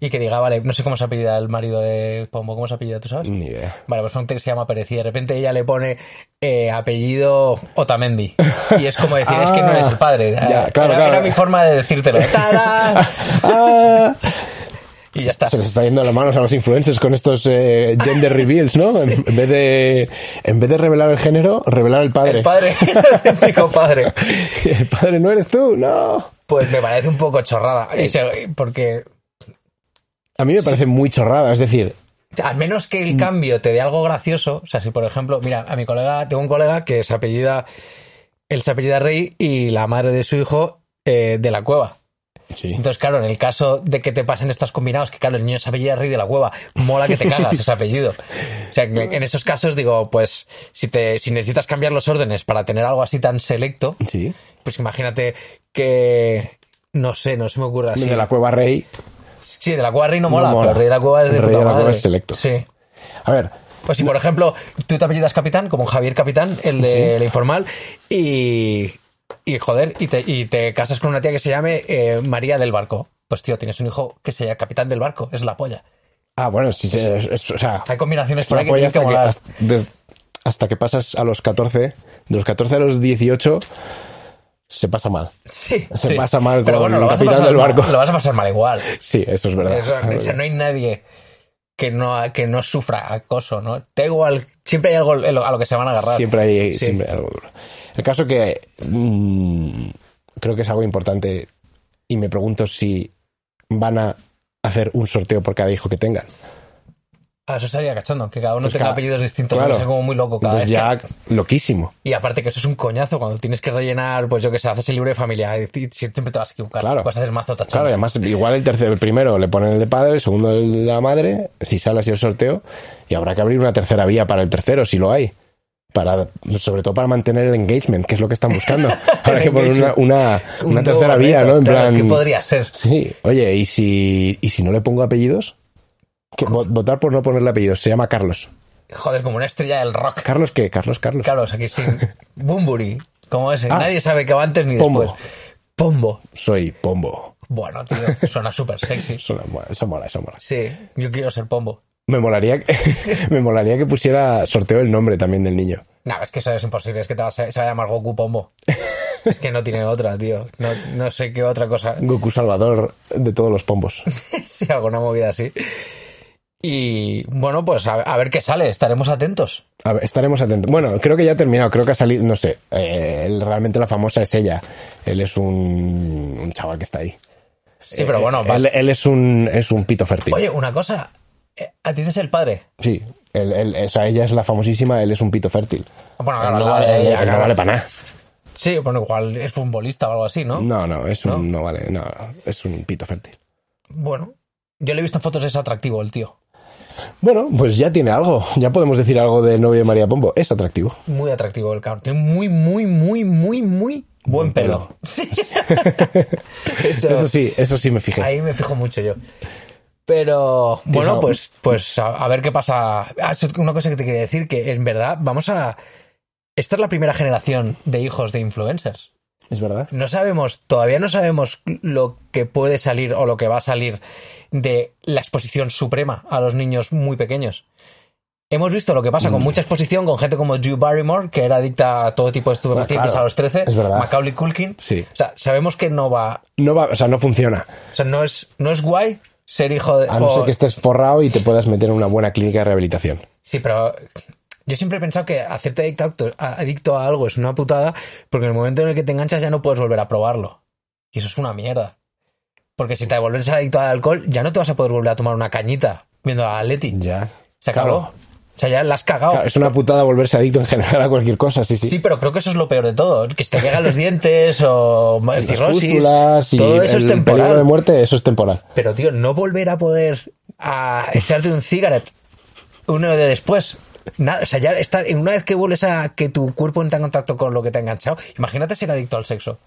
y que diga, vale, no sé cómo se apellida el marido de Pombo, ¿cómo se apellida, tú sabes? Ni idea. Vale, pues que se llama Pérez y de repente ella le pone eh, apellido Otamendi. Y es como decir, es que no eres el padre. Ya, Eh, claro, era, claro. era mi forma de decírtelo. ¡Tada! Ah, Y ya está. se les está yendo las manos a los influencers con estos eh, gender reveals, ¿no? En, en vez de en vez de revelar el género, revelar el padre. El padre, el padre. el padre no eres tú, no. Pues me parece un poco chorrada. Se- porque A mí me parece muy chorrada, es decir, al menos que Mm. el cambio te dé algo gracioso. O sea, si por ejemplo, mira, a mi colega, tengo un colega que se apellida, él se apellida Rey y la madre de su hijo eh, de la cueva. Sí. Entonces, claro, en el caso de que te pasen estos combinados, que claro, el niño se apellida Rey de la Cueva, mola que te cagas ese apellido. O sea, que en esos casos digo, pues, si te, si necesitas cambiar los órdenes para tener algo así tan selecto, Sí. pues imagínate que, no sé, no se me ocurre así. De la cueva rey. Sí, de la Cueva Rey no No mola, mola. pero el Rey de la Cueva es de Rey puta de la Cueva es selecto. Sí. A ver, Pues si, por ejemplo, tú te apellidas Capitán, como Javier Capitán, el de la informal, y, y joder, y te, y te casas con una tía que se llame eh, María del Barco. Pues tío, tienes un hijo que se llama Capitán del Barco, es la polla. ah, bueno, sí, sí, es- es- o sea, Hay combinaciones es por ahí que tienen hasta que, hasta, que pasas a los 14, de los 14 a los 18 se pasa mal. Sí, se sí. pasa mal Pero con bueno, lo vas, a Capitán pasar del mal, Barco. lo vas a pasar mal igual. Sí, eso es verdad. Eso, o sea, no hay nadie que no, que no sufra acoso, ¿no? Igual, siempre hay algo a lo que se van a agarrar. Siempre hay, Sí. siempre hay algo duro. El caso que mm, creo que es algo importante y me pregunto si van a hacer un sorteo por cada hijo que tengan. Ah, eso sería cachondo, que cada uno Pues tenga cada- apellidos distintos, claro. como muy loco cada Entonces vez. ya que- loquísimo. Y aparte que eso es un coñazo cuando tienes que rellenar, pues yo que sé, haces el libro de familia y siempre te vas a equivocar. Claro. Vas a hacer mazo tachón. Claro, y además igual el tercero, el primero le ponen el de padre, el segundo el de la madre, si sale así el sorteo, y habrá que abrir una tercera vía para el tercero, si lo hay. Para, sobre todo para mantener el engagement, que es lo que están buscando. Habrá que poner una, una, Un una nuevo tercera vía, ¿no? En claro, plan. ¿Qué podría ser? Sí, oye, ¿y si, ¿y si no le pongo apellidos? Votar por no ponerle apellidos. Se llama Carlos. Joder, como una estrella del rock. ¿Carlos qué? Carlos, Carlos. Carlos, aquí sin Bumburi. Como ese. Ah. Nadie sabe que va antes ni Pombo. después. Pombo. Soy Pombo. Bueno, tío, suena súper sexy. Mola, eso mola, eso mola. Sí, yo quiero ser Pombo. Me molaría, que- me molaría que pusiera sorteo el nombre también del niño. No, es que eso es imposible, es que te vas a- se va a llamar Goku Pombo. Es que no tiene otra, tío. No, no sé qué otra cosa. Goku Salvador de todos los pombos. Sí, alguna movida así. Y bueno, pues a, a ver qué sale, estaremos atentos. A ver, estaremos atentos. Bueno, creo que ya ha terminado, creo que ha salido, no sé. eh, él- realmente la famosa es ella. Él es un, un chaval que está ahí. Sí, pero bueno, Eh, vas- él, él es un es un pito fértil. Oye, una cosa. Eh, A ti dices el padre. Sí, él, él- o sea, ella es la famosísima, él es un pito fértil. Bueno, claro, no, la vale, ella, no vale para nada. Sí, bueno, igual es futbolista o algo así, ¿no? No, no, es un, no, vale, no, es un pito fértil. Bueno, Yo le he visto fotos, es atractivo el tío. Bueno, pues ya tiene algo. Ya podemos decir algo del novio de María Pombo. Es atractivo. Muy atractivo el cabrón. Tiene muy, muy, muy, muy, muy buen pelo. Sí. eso, Eso sí, eso sí me fijé. Ahí me fijo mucho yo. Pero bueno, pues, pues a, a ver qué pasa. Ah, es una cosa que te quería decir, que en verdad vamos a... Esta es la primera generación de hijos de influencers. Es verdad. No sabemos, todavía no sabemos lo que puede salir o lo que va a salir de la exposición suprema a los niños muy pequeños. Hemos visto lo que pasa Mm. con mucha exposición con gente como Drew Barrymore, que era adicta a todo tipo de estupefacientes claro, a los 13, es verdad. Macaulay Culkin. Sí. O sea, sabemos que no va, No va, o sea, no funciona. o sea, no es, no es guay ser hijo de... A no o- ser que estés forrado y te puedas meter en una buena clínica de rehabilitación. Sí, pero yo siempre he pensado que hacerte adicto a, adicto algo es una putada, porque en el momento en el que te enganchas ya no puedes volver a probarlo. Y eso es una mierda. Porque si te vuelves adicto al alcohol, ya no te vas a poder volver a tomar una cañita viendo a Atleti. Ya. Se acabó. Claro. O sea, ya la has cagado. Claro, es una putada volverse adicto en general a cualquier cosa, sí, sí. Sí, pero creo que eso es lo peor de todo. Que se te llegan los dientes o cirrosis. pústulas y todo eso el es peligro de temporal. muerte, eso es temporal. Pero, tío, no volver a poder a echarte un cigarette uno de después. Nada, o sea, ya estar, una vez que vuelves a que tu cuerpo entra en contacto con lo que te ha enganchado, imagínate ser adicto al sexo.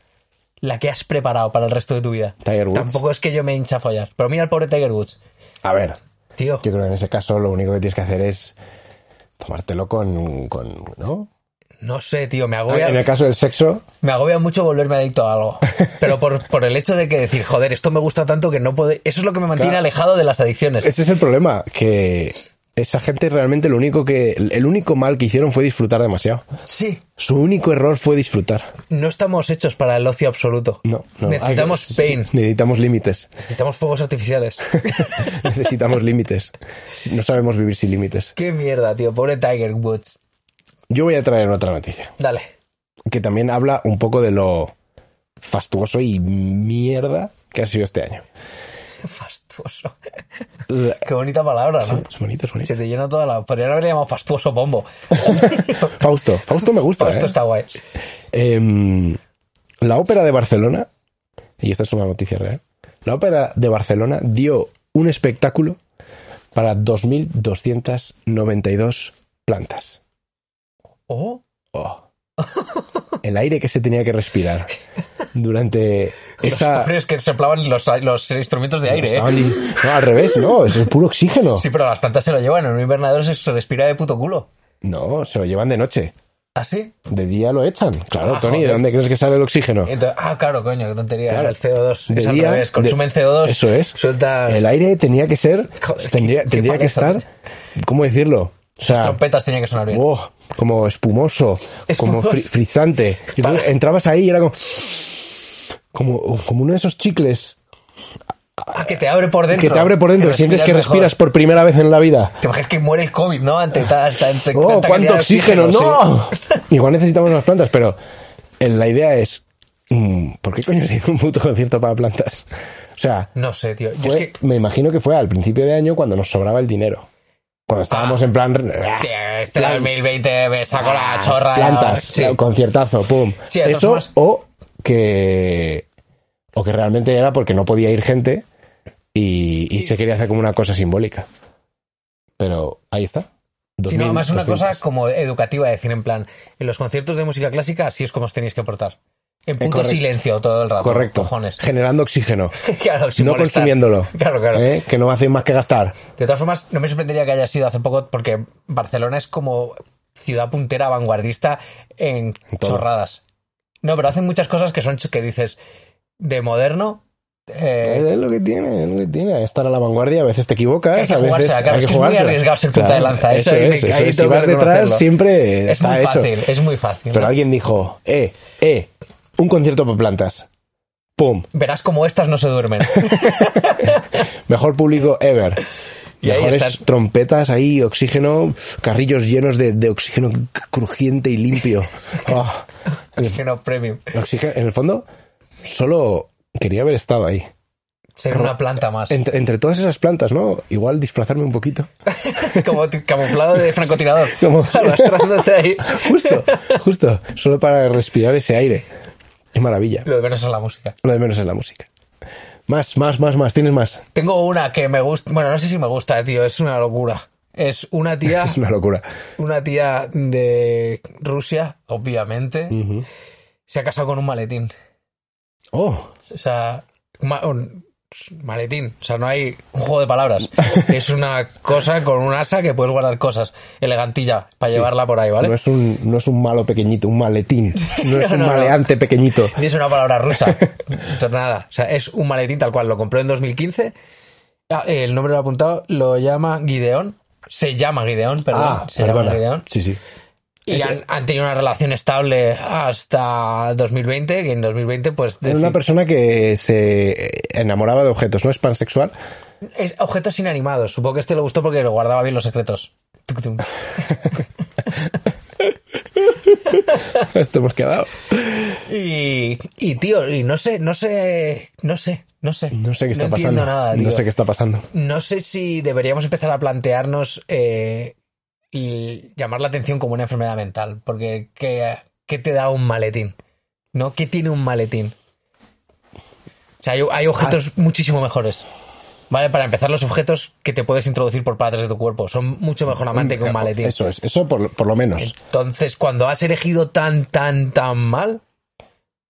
La que has preparado para el resto de tu vida. Tiger Woods. Tampoco es que yo me hincha a follar. Pero mira al pobre Tiger Woods. A ver, Tío, yo creo que en ese caso lo único que tienes que hacer es tomártelo con, con ¿no? no sé, tío, me agobia. En el caso del sexo, Me agobia mucho volverme adicto a algo. Pero por, por el hecho de que decir, joder, esto me gusta tanto que no puedo. Eso es lo que me mantiene Claro. alejado de las adicciones. ese es el problema, que esa gente realmente lo único que, el único mal que hicieron fue disfrutar demasiado. Sí, Su único error fue disfrutar. no estamos hechos para el ocio absoluto. No, no. Necesitamos pain. necesitamos límites. Necesitamos fuegos artificiales. necesitamos límites. No sabemos vivir sin límites. Qué mierda, tío. Pobre Tiger Woods. Yo voy a traer otra noticia, Dale. que también habla un poco de lo fastuoso y mierda que ha sido este año. Fastuoso. La- Qué bonita palabra, ¿no? Es bonito, es bonito. Se te llena toda la. Podrían haberle llamado fastuoso bombo. Fausto, Fausto me gusta. Esto ¿eh? está guay. Em, la ópera de Barcelona, y esta es una noticia real, la ópera de Barcelona dio un espectáculo para 2.292 plantas. Oh, Oh. El aire que se tenía que respirar durante esa... Los, es que soplaban los, los instrumentos de aire, ¿eh? Estaban No, al revés, no, es el puro oxígeno. Sí, pero las plantas se lo llevan. En un invernadero se respira de puto culo. No, se lo llevan de noche. ¿Ah, sí? De día lo echan. Claro, Ah, Tony, ¿de dónde crees que sale el oxígeno? Entonces- ah, claro, coño, qué tontería. Claro. El CO2. De es al día, revés. Consumen de- CO2. Eso es. Sueltan. El aire tenía que ser. Joder, tendría qué- tendría qué que estar. ¿Cómo decirlo? O sea, Las trompetas tenían que sonar bien. oh, como espumoso, como fri- frizante. Y entrabas ahí y era como. Como, como uno de esos chicles Ah, que te abre por dentro. que te abre por dentro. Sientes que respiras mejor. por primera vez en la vida. Te imaginas que muere el COVID, ¿no? Ante, ante- ante ¡Oh, tanta cuánto oxígeno! sí. ¡No! Igual necesitamos unas plantas, pero eh, la idea es. mm, ¿Por qué coño se hizo un puto concierto para plantas? O sea, No sé, tío. Yo fue- es que. me imagino que fue al principio de año cuando nos sobraba el dinero. Cuando estábamos Ah. en plan. Tío, este 2020 me saco la chorra. Ah, Plantas, Sí. conciertazo, pum. Sí, Eso, o que. O que realmente era porque no podía ir gente y, y se quería hacer como una cosa simbólica. Pero ahí está. Sí, no, además una 2200. cosa como educativa, decir en plan, en los conciertos de música clásica así es como os tenéis que portar. En punto correcto. silencio todo el rato. Correcto. Cojones. Generando oxígeno. claro, sin no molestar. consumiéndolo. Claro, claro. ¿eh? Que no hacen más que gastar. De todas formas, no me sorprendería que haya sido hace poco, porque Barcelona es como ciudad puntera, vanguardista en todo. chorradas. No, pero hacen muchas cosas que son que dices de moderno. eh, es lo que tiene, es lo que tiene. Estar a la vanguardia, a veces te equivocas, Hay que a veces claro, hay que es muy arriesgado ser punta de lanza, eso me- es, eso. Si vas detrás, siempre es está muy hecho. fácil, es muy fácil. Pero ¿no? alguien dijo, eh, eh, un concierto para plantas. Pum. Verás como estas no se duermen. Mejor público ever. Y Mejores trompetas ahí, oxígeno, carrillos llenos de, de oxígeno crujiente y limpio. Oh, es que no premium. oxígeno- en el fondo, solo quería haber estado ahí. Ser una planta más. Entre, entre todas esas plantas, ¿no? Igual disfrazarme un poquito. como camuflado de francotirador. Como- Arrastrándote ahí. Justo, justo. Solo para respirar ese aire. Qué maravilla. Lo de menos es la música. Lo de menos es la música. Más, más, más, más. Tienes más. Tengo una que me gusta. Bueno, no sé si me gusta, tío. Es una locura. Es una tía. Es una locura. Una tía de Rusia, obviamente. Se ha casado con un maletín. Oh, O sea, maletín. O sea, no hay un juego de palabras. es una cosa con un asa que puedes guardar cosas. Elegantilla, para Sí. llevarla por ahí, ¿vale? no, es un, no es un malo pequeñito, un maletín. No es No, un no, no. maleante pequeñito. Ni es una palabra rusa. Entonces, nada. O sea, es un maletín tal cual. Lo compró en 2015. Ah, El nombre lo he apuntado. Lo llama Gideon. Se llama Gideon, perdón. Ah, se llama. Gideon. Sí, sí. Y han, han tenido una relación estable hasta 2020, que en 2020 pues... Era una persona que se enamoraba de objetos, ¿no es pansexual? es objetos inanimados. Supongo que este le gustó porque lo guardaba bien los secretos. Esto hemos quedado. Y, y tío, y no sé, no sé, no sé, no sé. No sé qué está no pasando. nada, no sé qué está pasando. No sé si deberíamos empezar a plantearnos eh, y llamar la atención como una enfermedad mental. Porque, ¿qué, qué te da un maletín? ¿No? ¿Qué tiene un maletín? O sea, hay, hay objetos muchísimo mejores. ¿Vale? Para empezar, los objetos que te puedes introducir por partes de tu cuerpo son mucho mejor amante que un maletín. Eso es, eso por, por lo menos. Entonces, cuando has elegido tan, tan, tan mal,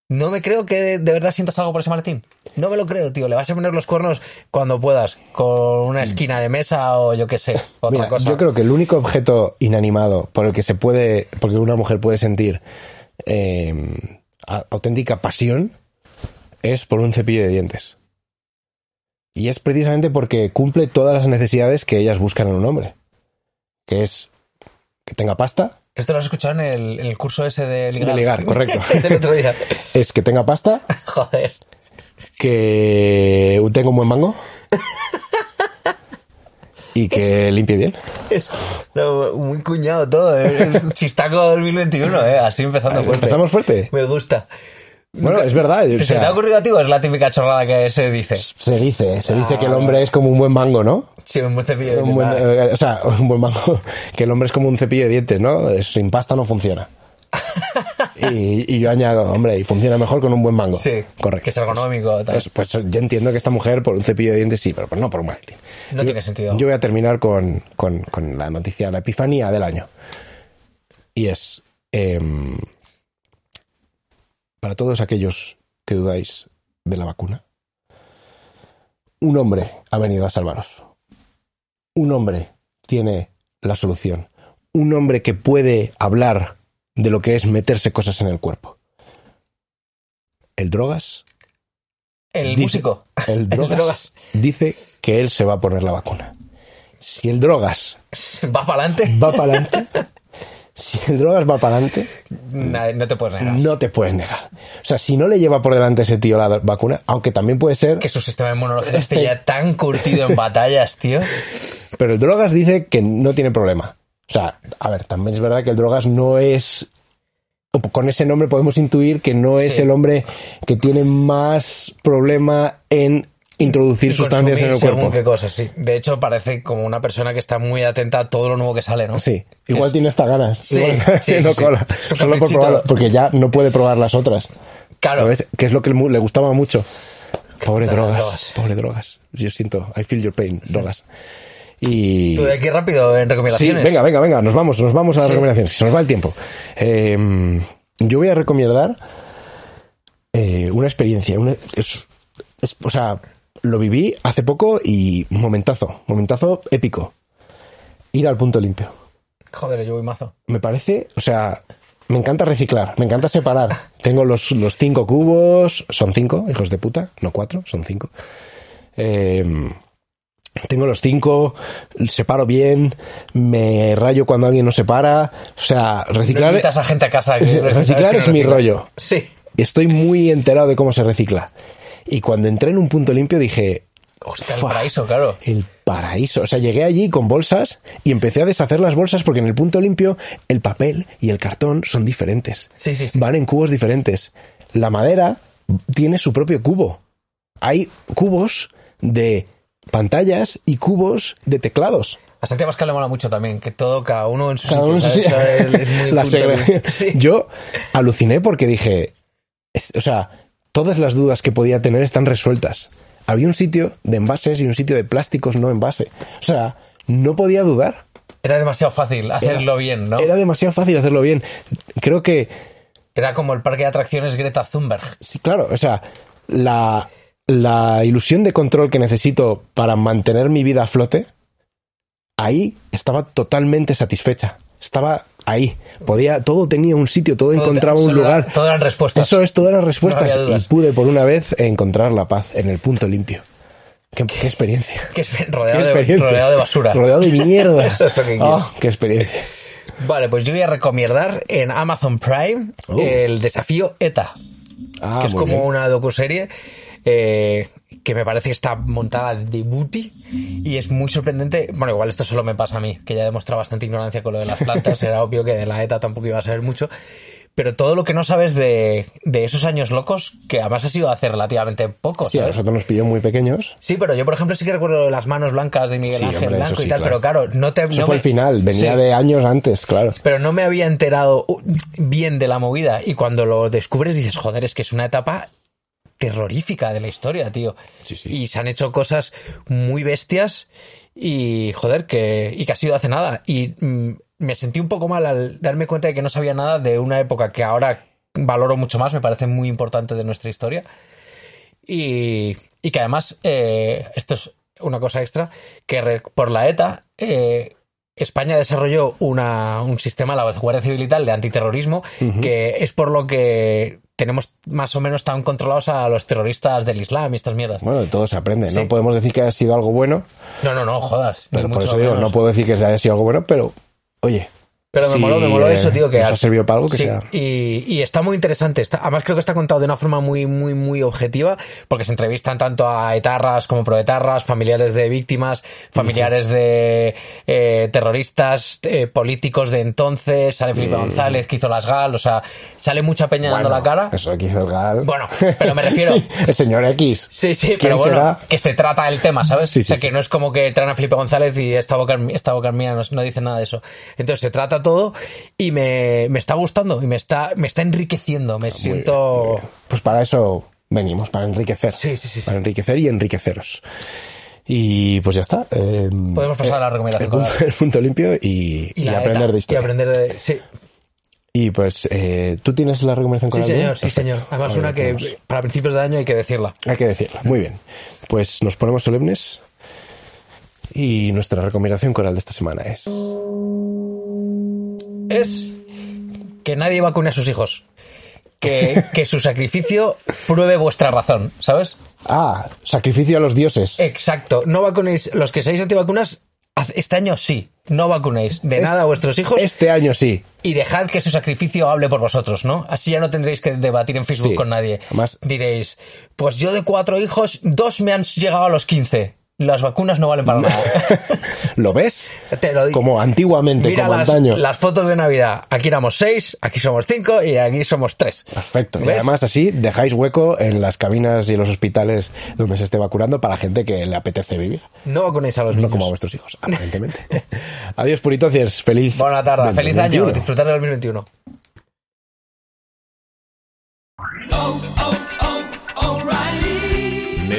no me creo que de, verdad sientas algo por ese maletín. No me lo creo, tío. Le vas a poner los cuernos cuando puedas, con una esquina de mesa o yo qué sé, otra Mira, cosa. yo creo que el único objeto inanimado por el que se puede, porque una mujer puede sentir eh, auténtica pasión es por un cepillo de dientes. Y es precisamente porque cumple todas las necesidades que ellas buscan en un hombre. Que es que tenga pasta, Esto lo has escuchado en el, el curso ese de ligar. de ligar, correcto. Del otro día. es que tenga pasta, Joder. que tenga un buen mango y que limpie bien. Es no, muy cuñado todo. Es un chistaco 2021, ¿eh? Así empezando fuerte. Empezamos fuerte. Me gusta. Bueno, es verdad. o ¿Se sea, te ha ocurrido a ti o es la típica chorrada que se dice? Se dice, se dice que el hombre es como un buen mango, ¿no? Sí, un buen cepillo de Un buen, dientes. eh, o sea, un buen mango, que el hombre es como un cepillo de dientes, ¿no? Sin pasta no funciona. Y, y yo añado, hombre, y funciona mejor con un buen mango. Sí, correcto. que es ergonómico, tal. Pues, pues yo entiendo que esta mujer por un cepillo de dientes sí, pero pues no por un maletín. No Yo- tiene sentido. Yo voy a terminar con, con- con la noticia, la epifanía del año. Y es, em, para todos aquellos que dudáis de la vacuna, un hombre ha venido a salvaros. Un hombre tiene la solución. Un hombre que puede hablar de lo que es meterse cosas en el cuerpo. El drogas El Dice- músico. el drogas, Drogas. dice que él se va a poner la vacuna. Si el drogas Va para adelante. va para adelante, si el drogas va para adelante, No te puedes negar. no te puedes negar. O sea, si no le lleva por delante ese tío la vacuna, aunque también puede ser, Que su sistema inmunológico Este- esté ya tan curtido en batallas, tío. pero el drogas dice que no tiene problema. O sea, a ver, también es verdad que el drogas no es con ese nombre podemos intuir que no es Sí. el hombre que tiene más problema en introducir sustancias en el cuerpo. qué cosas, sí. De hecho, parece como una persona que está muy atenta a todo lo nuevo que sale, ¿no? Sí, igual Es- tiene hasta ganas. Sí, Igual está haciendo sí, cola. Solo por caprichito. probarlo, porque ya no puede probar las otras. Claro. ¿Lo ves? Que es lo que le gustaba mucho. Pobre drogas, drogas. pobre drogas. Yo siento, I feel your pain, drogas. Y... Tú de aquí rápido en recomendaciones. venga, venga, venga, nos vamos, nos vamos a las recomendaciones, se nos va el tiempo. Eh, yo voy a recomendar eh, una experiencia, una- es- es- o sea, lo viví hace poco y momentazo, momentazo épico. Ir al punto limpio. Joder, yo voy mazo. Me parece, o sea, me encanta reciclar, me encanta separar. Tengo los, los cinco cubos, son cinco, hijos de puta, no cuatro, son cinco. Eh, tengo los cinco, separo bien, me rayo cuando alguien no separa. O sea, No reciclar, a gente a casa. que reciclar que es no mi rollo. Sí. Estoy muy enterado de cómo se recicla. Y cuando entré en un punto limpio dije, Hostia, el paraíso, claro. el paraíso. O sea, llegué allí con bolsas y empecé a deshacer las bolsas porque en el punto limpio el papel y el cartón son diferentes. Sí, sí, sí. Van en cubos diferentes. La madera tiene su propio cubo. Hay cubos de pantallas y cubos de teclados. A Santiago Pascal le mola mucho también, que todo, cada uno en su Cada sitio. es muy La. Sí. Yo aluciné porque dije, es- o sea, todas las dudas que podía tener están resueltas. había un sitio de envases y un sitio de plásticos no envase. O sea, no podía dudar. Era demasiado fácil hacerlo bien, ¿no? Era demasiado fácil hacerlo bien. Creo que, Era como el parque de atracciones Greta Thunberg. sí, claro, o sea, la, la ilusión de control que necesito para mantener mi vida a flote, ahí estaba totalmente satisfecha. Estaba ahí. Podía, todo tenía un sitio, todo, encontraba un era- lugar. Todo eran respuestas. Eso es, todas las respuestas. No y pude por una vez encontrar la paz en el punto limpio. Qué, qué experiencia. Qué rodeado, de, rodeado de basura. Rodeado de mierda. Eso es lo que quiero. Oh, qué experiencia. Vale, pues yo voy a recomendar en Amazon Prime Oh. el desafío ETA, Ah, que es como bien. una docuserie eh, que me parece que está montada de booty y es muy sorprendente. Bueno, igual esto solo me pasa a mí, que ya he demostrado bastante ignorancia con lo de las plantas. Era obvio que de la ETA tampoco iba a saber mucho. Pero todo lo que no sabes de, de esos años locos, que además ha sido hace relativamente poco, Sí, a ¿sabes? nosotros nos pilló muy pequeños. Sí, pero yo, por ejemplo, sí que recuerdo las manos blancas de Miguel Sí, Ángel hombre, Blanco y sí, tal, claro. pero claro, no te... Eso no fue me- el final, venía Sí. de años antes, claro. pero no me había enterado bien de la movida y cuando lo descubres dices, joder, es que es una etapa terrorífica de la historia, tío. Sí, sí. Y se han hecho cosas muy bestias y, joder, que, y que ha sido hace nada. Y mm, me sentí un poco mal al darme cuenta de que no sabía nada de una época que ahora valoro mucho más, me parece muy importante de nuestra historia. Y, y que además, eh, esto es una cosa extra, que re- por la ETA, eh, España desarrolló una, un sistema, la Guardia Civil y tal, de antiterrorismo, que es por lo que tenemos más o menos tan controlados a los terroristas del Islam y estas mierdas. Bueno, de todo se aprende. Sí. No podemos decir que haya sido algo bueno, No, no, no, jodas. pero por eso digo, no puedo decir que haya sido algo bueno, pero oye. Pero me si, moló, me moló eh, eso, tío, que nos ha servido para algo que Sí, sea. Y, y está muy interesante. Está, además creo que está contado de una forma muy, muy, muy objetiva, porque se entrevistan tanto a etarras como proetarras, familiares de víctimas, familiares de eh, terroristas, eh, políticos de entonces, sale Felipe González que hizo las GAL, o sea, sale mucha peña dando la cara. Eso que hizo el Gal. Bueno, pero me refiero- Sí, el señor X. Sí, sí, ¿Quién pero bueno, será? que se trata el tema, ¿sabes? Sí, o sea, sí, que sí. no es como que traen a Felipe González y esta boca, esta boca mía, no, no dice nada de eso. Entonces se trata todo y me, me está gustando y me está, me está enriqueciendo, me siento... Pues para eso venimos, para enriquecer. Sí, sí, sí. Para enriquecer y enriqueceros. Y pues ya está. eh, Podemos pasar a la el recomendación. punto, Coral. el punto limpio y, y aprender ETA, de historia. Y aprender de... Sí, Y pues, eh, ¿tú tienes la recomendación con sí señor, sí señor. Además una que tenemos- para principios de año hay que decirla. Hay que decirla. Muy bien. Pues nos ponemos solemnes. Y nuestra recomendación coral de esta semana es. Es que nadie vacune a sus hijos. Que, que su sacrificio pruebe vuestra razón, ¿sabes? Ah, sacrificio a los dioses. Exacto. No vacunéis. Los que seáis antivacunas, este año sí. No vacunéis de nada a vuestros hijos Este año sí. y dejad que su sacrificio hable por vosotros, ¿no? Así ya no tendréis que debatir en Facebook Sí. con nadie. Además- Diréis, pues yo de cuatro hijos, dos me han llegado a los 15. Las vacunas no valen para nada. ¿Lo ves? Te lo digo. Como antiguamente, Mira como las, antaño. las fotos de Navidad. Aquí éramos seis, aquí somos cinco y aquí somos tres. Perfecto. Y además así dejáis hueco en las cabinas y en los hospitales donde se esté vacunando para gente que le apetece vivir. No vacunéis a los No niños. como a vuestros hijos, aparentemente. Adiós, puritociers. Feliz. Buena tarde, feliz 2021. año, disfrutar del 2021.